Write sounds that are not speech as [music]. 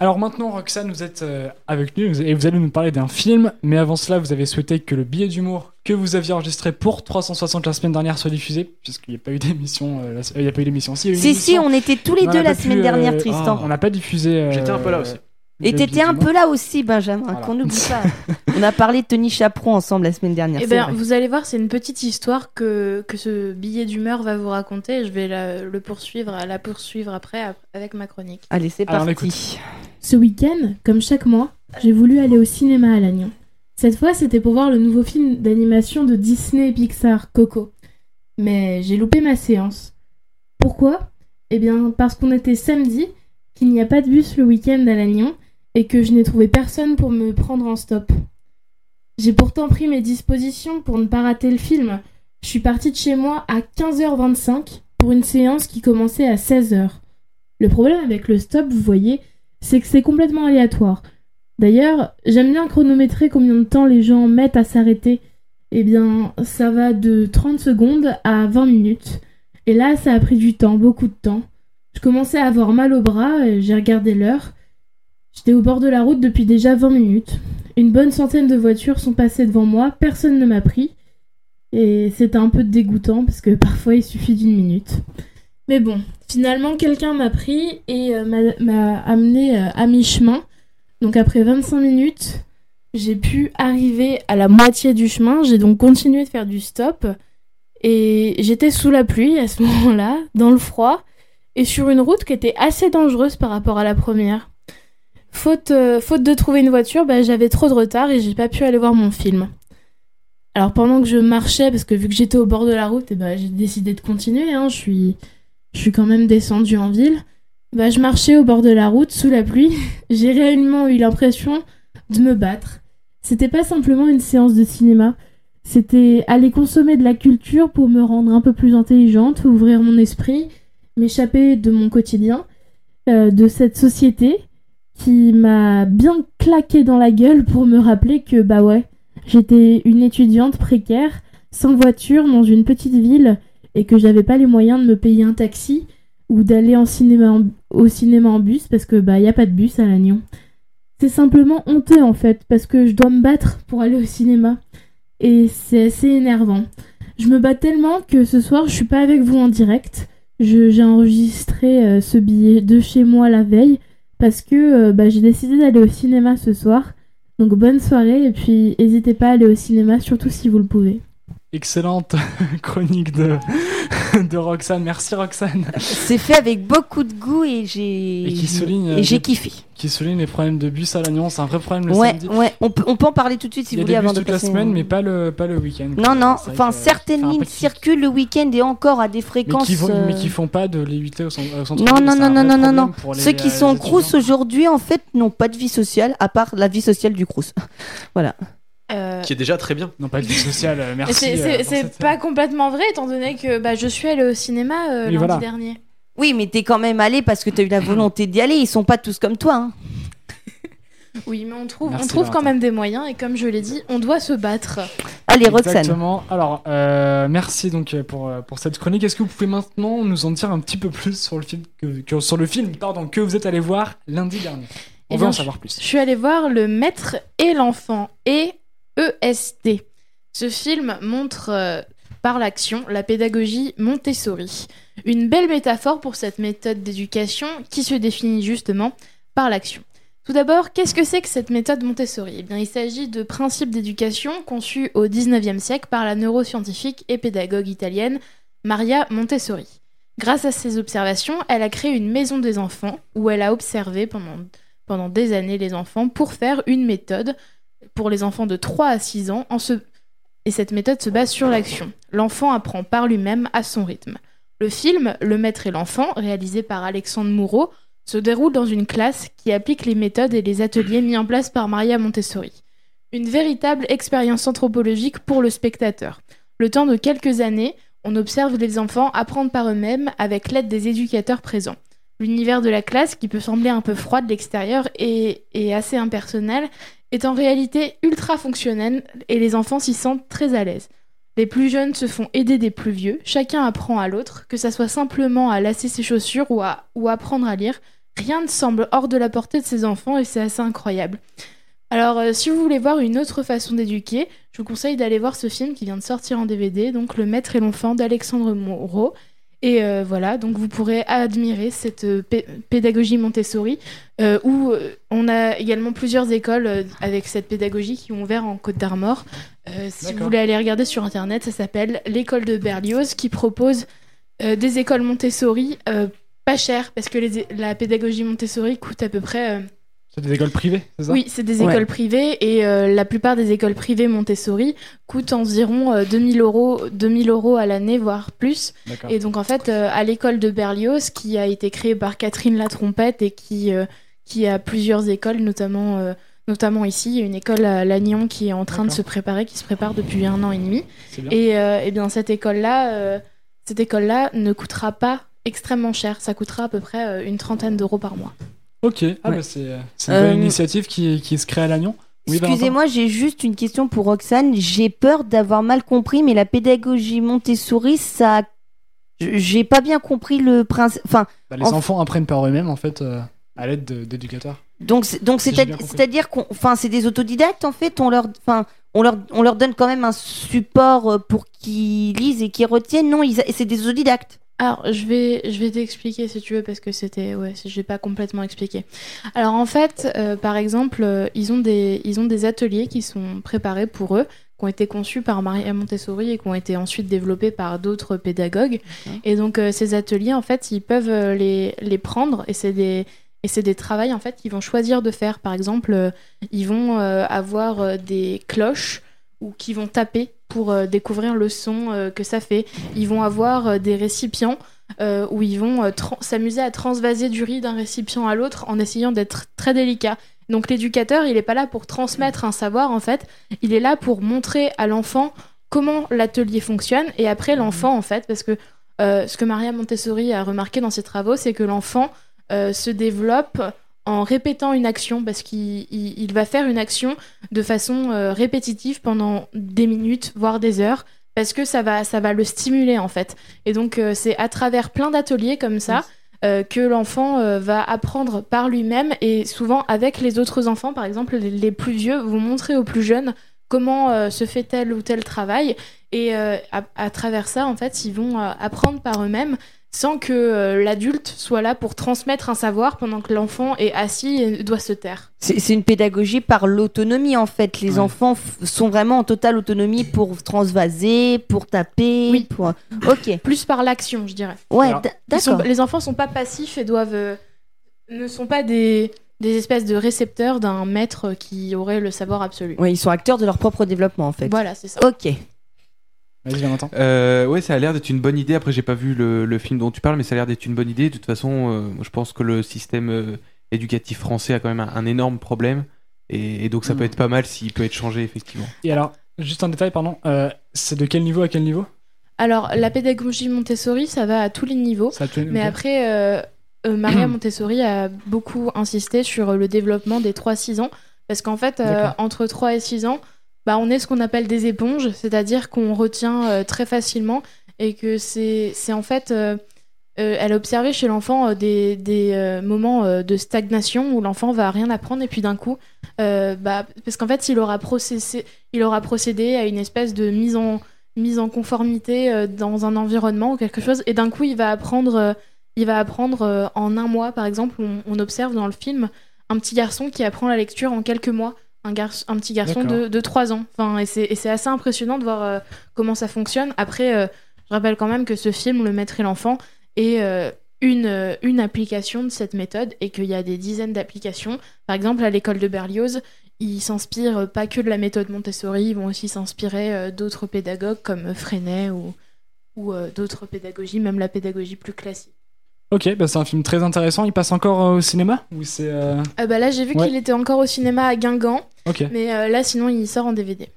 Alors maintenant, Roxane, vous êtes euh, avec nous et vous allez nous parler d'un film. Mais avant cela, vous avez souhaité que le billet d'humour que vous aviez enregistré pour 360 la semaine dernière soit diffusé, puisqu'il n'y a pas eu d'émission. euh, il n'y a pas eu d'émission. Si, il y a eu une Si, si, on était tous les On deux la semaine pu, dernière, euh, Tristan. On n'a pas diffusé. euh, J'étais un peu là aussi. Et t'étais un peu là aussi, Benjamin, Voilà. qu'on n'oublie pas. [laughs] on a parlé de Tony Chaperon ensemble la semaine dernière. Eh c'est ben, vrai. vous allez voir, c'est une petite histoire que, que ce billet d'humeur va vous raconter. Je vais la, le poursuivre, la poursuivre après ap- avec ma chronique. Allez, c'est Alors, parti. Ce week-end, comme chaque mois, j'ai voulu aller au cinéma à Lannion. Cette fois, c'était pour voir le nouveau film d'animation de Disney et Pixar, Coco. Mais j'ai loupé ma séance. Pourquoi? Eh bien, parce qu'on était samedi, qu'il n'y a pas de bus le week-end à Lannion, et que je n'ai trouvé personne pour me prendre en stop. J'ai pourtant pris mes dispositions pour ne pas rater le film. Je suis partie de chez moi à 15h25 pour une séance qui commençait à 16h. Le problème avec le stop, vous voyez, c'est que c'est complètement aléatoire. D'ailleurs, j'aime bien chronométrer combien de temps les gens mettent à s'arrêter. Eh bien, ça va de 30 secondes à 20 minutes. Et là, ça a pris du temps, beaucoup de temps. Je commençais à avoir mal au bras et j'ai regardé l'heure. J'étais au bord de la route depuis déjà 20 minutes. Une bonne centaine de voitures sont passées devant moi, personne ne m'a pris. Et c'était un peu dégoûtant parce que [laughs] parfois il suffit d'une minute. Mais bon, finalement quelqu'un m'a pris et euh, m'a- amené euh, à mi-chemin. Donc après 25 minutes, j'ai pu arriver à la moitié du chemin. J'ai donc continué de faire du stop. Et j'étais sous la pluie à ce [laughs] moment-là, dans le froid, et sur une route qui était assez dangereuse par rapport à la première. Faute, euh, de trouver une voiture, bah, j'avais trop de retard et j'ai pas pu aller voir mon film. Alors pendant que je marchais, parce que vu que j'étais au bord de la route, et bah, j'ai décidé de continuer. Hein, je suis, je suis quand même descendue en ville. Bah, je marchais au bord de la route sous la pluie. [laughs] J'ai réellement eu l'impression de me battre. C'était pas simplement une séance de cinéma. C'était aller consommer de la culture pour me rendre un peu plus intelligente, ouvrir mon esprit, m'échapper de mon quotidien, euh, de cette société qui m'a bien claqué dans la gueule pour me rappeler que bah ouais, j'étais une étudiante précaire, sans voiture, dans une petite ville, et que j'avais pas les moyens de me payer un taxi ou d'aller cinéma au cinéma en bus parce que bah y a pas de bus à Lannion. C'est simplement honteux en fait parce que je dois me battre pour aller au cinéma et c'est assez énervant. Je me bats tellement que ce soir je suis pas avec vous en direct. J'ai enregistré euh, ce billet de chez moi la veille parce que euh, bah, j'ai décidé d'aller au cinéma ce soir. Donc bonne soirée et puis n'hésitez pas à aller au cinéma surtout si vous le pouvez. Excellente [laughs] chronique de, de Roxane. Merci Roxane. C'est fait avec beaucoup de goût et j'ai Et qui souligne, euh, et j'ai des- kiffé. Qui souligne les problèmes de bus à Lannion. C'est un vrai problème le Ouais, samedi. ouais. On peut, on peut en parler tout de suite si vous voulez avant de toute la semaine, mais pas le, pas le week-end. Non, non. Enfin, certaines lignes circulent le week-end et encore à des Mais fréquences. qui, vont, euh, mais qui font pas de au centre, au centre Non, non, non, non, non, non, non. les- Ceux qui les sont étudiants. crous aujourd'hui, en fait, n'ont pas de vie sociale, à part la vie sociale du crous. [laughs] voilà. Euh, Qui est déjà très bien. Non, pas de vie sociale, euh, et merci. c'est- euh, cette- pas complètement vrai, étant donné que bah, je suis allée au cinéma euh, lundi voilà. dernier. Oui, mais t'es quand même allé parce que t'as eu la volonté d'y aller. Ils sont pas tous comme toi. Hein. [laughs] Oui, mais on trouve, Merci, on trouve quand même des moyens, et comme je l'ai dit, on doit se battre. Allez, Roxane. Exactement. Alors, euh, merci donc euh, pour, euh, pour cette chronique. Est-ce que vous pouvez maintenant nous en dire un petit peu plus sur le film que, que- sur le film pardon, que vous êtes allé voir lundi dernier? On Eh veut bien, en savoir plus. Je suis allée voir Le Maître et l'Enfant, et EST. Ce film montre euh, par l'action la pédagogie Montessori. Une belle métaphore pour cette méthode d'éducation qui se définit justement par l'action. Tout d'abord, qu'est-ce que c'est que cette méthode Montessori? Eh bien, il s'agit de principes d'éducation conçus au XIXe siècle par la neuroscientifique et pédagogue italienne Maria Montessori. Grâce à ses observations, elle a créé une maison des enfants où elle a observé pendant des années les enfants pour faire une méthode pour les enfants de 3 à 6 ans et cette méthode se base sur l'action. L'enfant apprend par lui-même à son rythme. Le film Le Maître et l'Enfant, réalisé par Alexandre Moureau, se déroule dans une classe qui applique les méthodes et les ateliers mis en place par Maria Montessori. Une véritable expérience anthropologique pour le spectateur. Le temps de quelques années, on observe les enfants apprendre par eux-mêmes avec l'aide des éducateurs présents. L'univers de la classe, qui peut sembler un peu froid de l'extérieur et assez impersonnel, est en réalité ultra fonctionnel et les enfants s'y sentent très à l'aise. Les plus jeunes se font aider des plus vieux, chacun apprend à l'autre, que ça soit simplement à lasser ses chaussures ou à apprendre à lire, rien ne semble hors de la portée de ces enfants et c'est assez incroyable. Alors, euh, si vous voulez voir une autre façon d'éduquer, je vous conseille d'aller voir ce film qui vient de sortir en DVD, donc Le Maître et l'Enfant d'Alexandre Moreau. Et euh, voilà, donc vous pourrez admirer cette euh, pé- pédagogie Montessori, euh, où on a également plusieurs écoles avec cette pédagogie qui ont ouvert en Côte d'Armor. Euh, si vous voulez aller regarder sur internet, ça s'appelle l'école de Berlioz, qui propose des écoles Montessori pas chères, parce que les la pédagogie Montessori coûte à peu près C'est des écoles privées, c'est ça? Oui, c'est des Ouais. écoles privées et euh, la plupart des écoles privées Montessori coûtent environ euh, 2000 euros, 2000 euros à l'année, voire plus. Et donc en fait, euh, à l'école de Berlioz, qui a été créée par Catherine La Trompette et qui, euh, qui a plusieurs écoles, notamment, euh, notamment ici, il y a une école à Lannion qui est en train de se préparer, qui se prépare depuis un an et demi. Bien. Et, euh, eh bien cette école-là, euh, cette école-là ne coûtera pas extrêmement cher. Ça coûtera à peu près euh, une trentaine d'euros par mois. Ok, ah Ouais. bah c'est euh, c'est une Euh, initiative qui, qui se crée à Lannion. Oui, Excusez-moi, j'ai juste une question pour Roxane. J'ai peur d'avoir mal compris, mais la pédagogie Montessori, ça. J'ai pas bien compris le principe. Enfin, Bah, les en- enfants apprennent par eux-mêmes en fait euh, à l'aide de- d'éducateurs. donc Si c'est-à-dire qu'on, enfin, c'est des autodidactes en fait. On leur, enfin, on leur, on leur donne quand même un support pour qu'ils lisent et qu'ils retiennent. Non, ils, c'est des autodidactes. Alors, je vais, je vais t'expliquer si tu veux, parce que c'était. Ouais, je n'ai pas complètement expliqué. Alors, en fait, euh, par exemple, euh, ils, ont des, ils ont des ateliers qui sont préparés pour eux, qui ont été conçus par Maria Montessori et qui ont été ensuite développés par d'autres pédagogues. Et donc, euh, ces ateliers, en fait, ils peuvent les, les prendre et c'est des. Et c'est des travails en fait qu'ils vont choisir de faire. Par exemple, ils vont avoir des cloches ou qui vont taper pour euh, découvrir le son euh, que ça fait. Ils vont avoir euh, des récipients où ils vont s'amuser à transvaser du riz d'un récipient à l'autre en essayant d'être très délicat. Donc l'éducateur, il n'est pas là pour transmettre un savoir en fait, il est là pour montrer à l'enfant comment l'atelier fonctionne et après l'enfant en fait, parce que euh, ce que Maria Montessori a remarqué dans ses travaux, c'est que l'enfant euh, se développe en répétant une action parce qu'il il- il va faire une action de façon euh, répétitive pendant des minutes, voire des heures, parce que ça va, ça va le stimuler en fait. Et donc euh, c'est à travers plein d'ateliers comme ça euh, que l'enfant va apprendre par lui-même et souvent avec les autres enfants, par exemple les, les plus vieux, vont montrer aux plus jeunes comment se fait tel ou tel travail. Et à, à travers ça, en fait, ils vont apprendre par eux-mêmes sans que euh, l'adulte soit là pour transmettre un savoir pendant que l'enfant est assis et doit se taire. C'est une pédagogie par l'autonomie en fait. Les Ouais. enfants sont vraiment en totale autonomie pour transvaser, pour taper. Oui. Pour... Ok. [laughs] Plus par l'action, je dirais. Ouais, d'accord. les enfants sont pas passifs et doivent euh, ne sont pas des, des espèces de récepteurs d'un maître qui aurait le savoir absolu. Ouais, ils sont acteurs de leur propre développement en fait. Voilà, c'est ça. Ok. Vas-y, Valentin. Euh, ouais, ça a l'air d'être une bonne idée. Après, j'ai pas vu le, le film dont tu parles, mais ça a l'air d'être une bonne idée. De toute façon, euh, je pense que le système euh, éducatif français a quand même un, un énorme problème. Et, et donc, ça peut être pas mal s'il peut être changé, effectivement. Et alors, juste un détail, pardon. euh, c'est de quel niveau à quel niveau? Alors, la pédagogie Montessori, ça va à tous les niveaux. Ça Mais après, euh, euh, Maria [clears throat] Montessori a beaucoup insisté sur le développement des 3-6 ans. Parce qu'en fait, euh, entre 3 et 6 ans, bah, on est ce qu'on appelle des éponges, c'est-à-dire qu'on retient euh, très facilement et que c'est en fait. euh, euh, elle a observé chez l'enfant euh, des, moments de stagnation où l'enfant va rien apprendre et puis d'un coup, bah, parce qu'en fait, il aura, procédé à une espèce de mise en, conformité dans un environnement ou quelque chose et d'un coup, il va apprendre, il va apprendre en un mois, par exemple. On observe dans le film un petit garçon qui apprend la lecture en quelques mois. Un, garçon, un petit garçon de, de 3 ans. Enfin, et c'est assez impressionnant de voir euh, comment ça fonctionne. Après, euh, je rappelle quand même que ce film, Le Maître et l'Enfant, est euh, une, une application de cette méthode et qu'il y a des dizaines d'applications. Par exemple, à l'école de Berlioz, ils s'inspirent pas que de la méthode Montessori, ils vont aussi s'inspirer d'autres pédagogues comme Freinet ou, ou d'autres pédagogies, même la pédagogie plus classique. Ok, bah c'est un film très intéressant. Il passe encore euh, au cinéma Ou c'est. euh, Euh, bah là, j'ai vu Ouais. qu'il était encore au cinéma à Guingamp, mais euh, là, sinon, il sort en DVD.